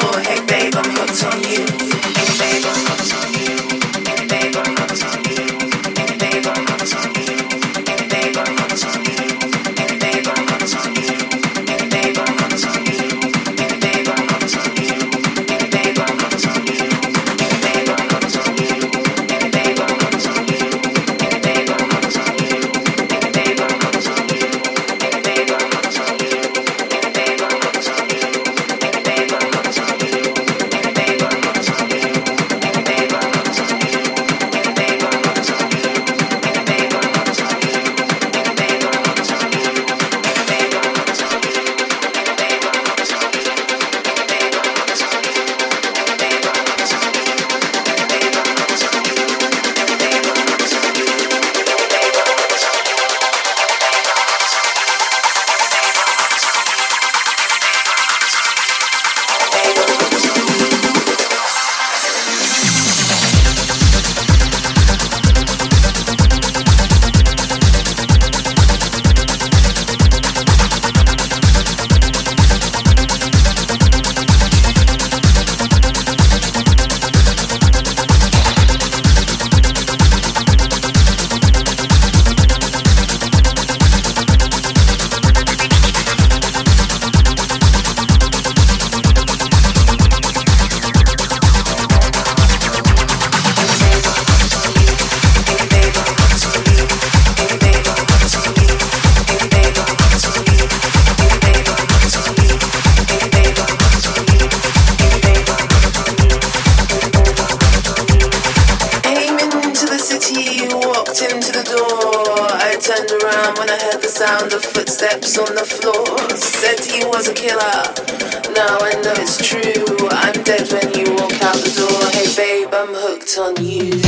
your. the footsteps on the floor. Said he was a killer. Now I know it's true. I'm dead when you walk out the door. Hey babe, I'm hooked on you.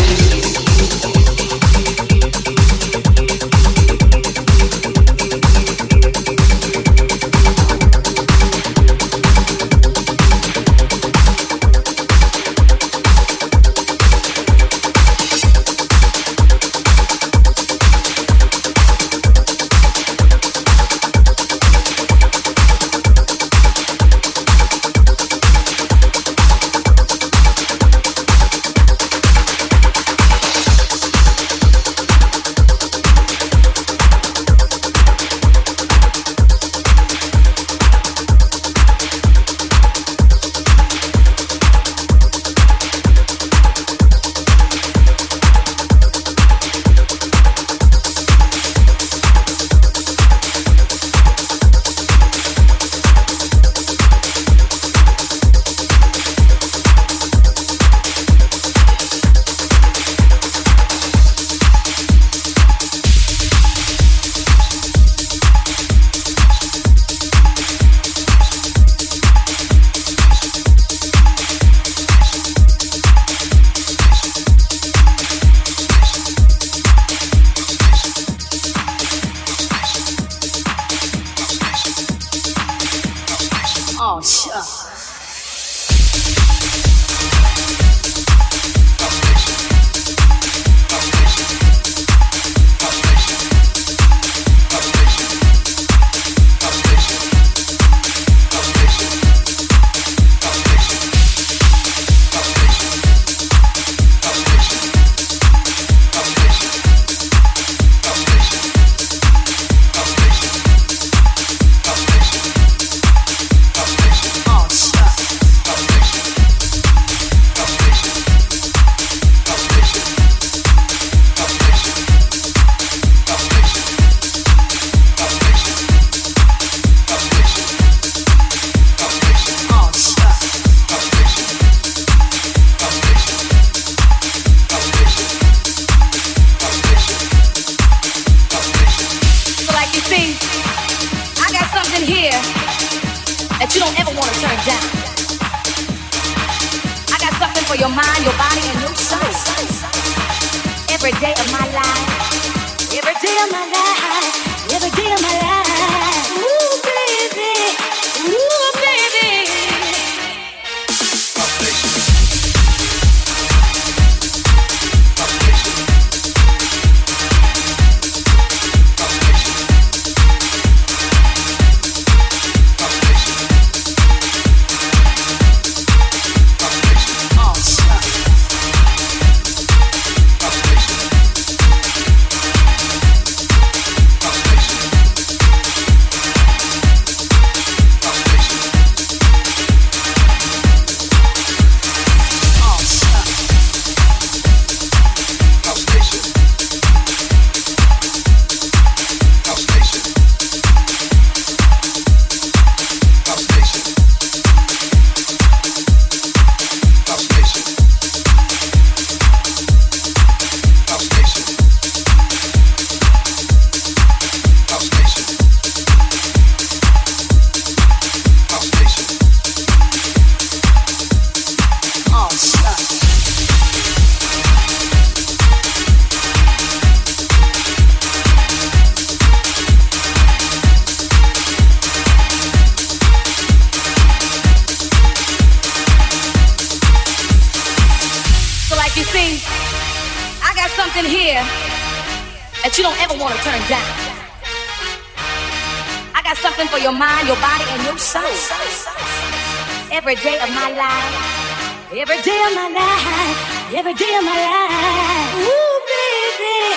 Every day of my life, every day of my life, every day of my life. Ooh, baby,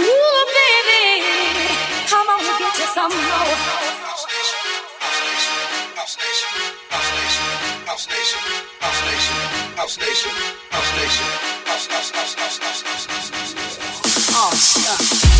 ooh, baby, come on get you some more. Oh, shucks.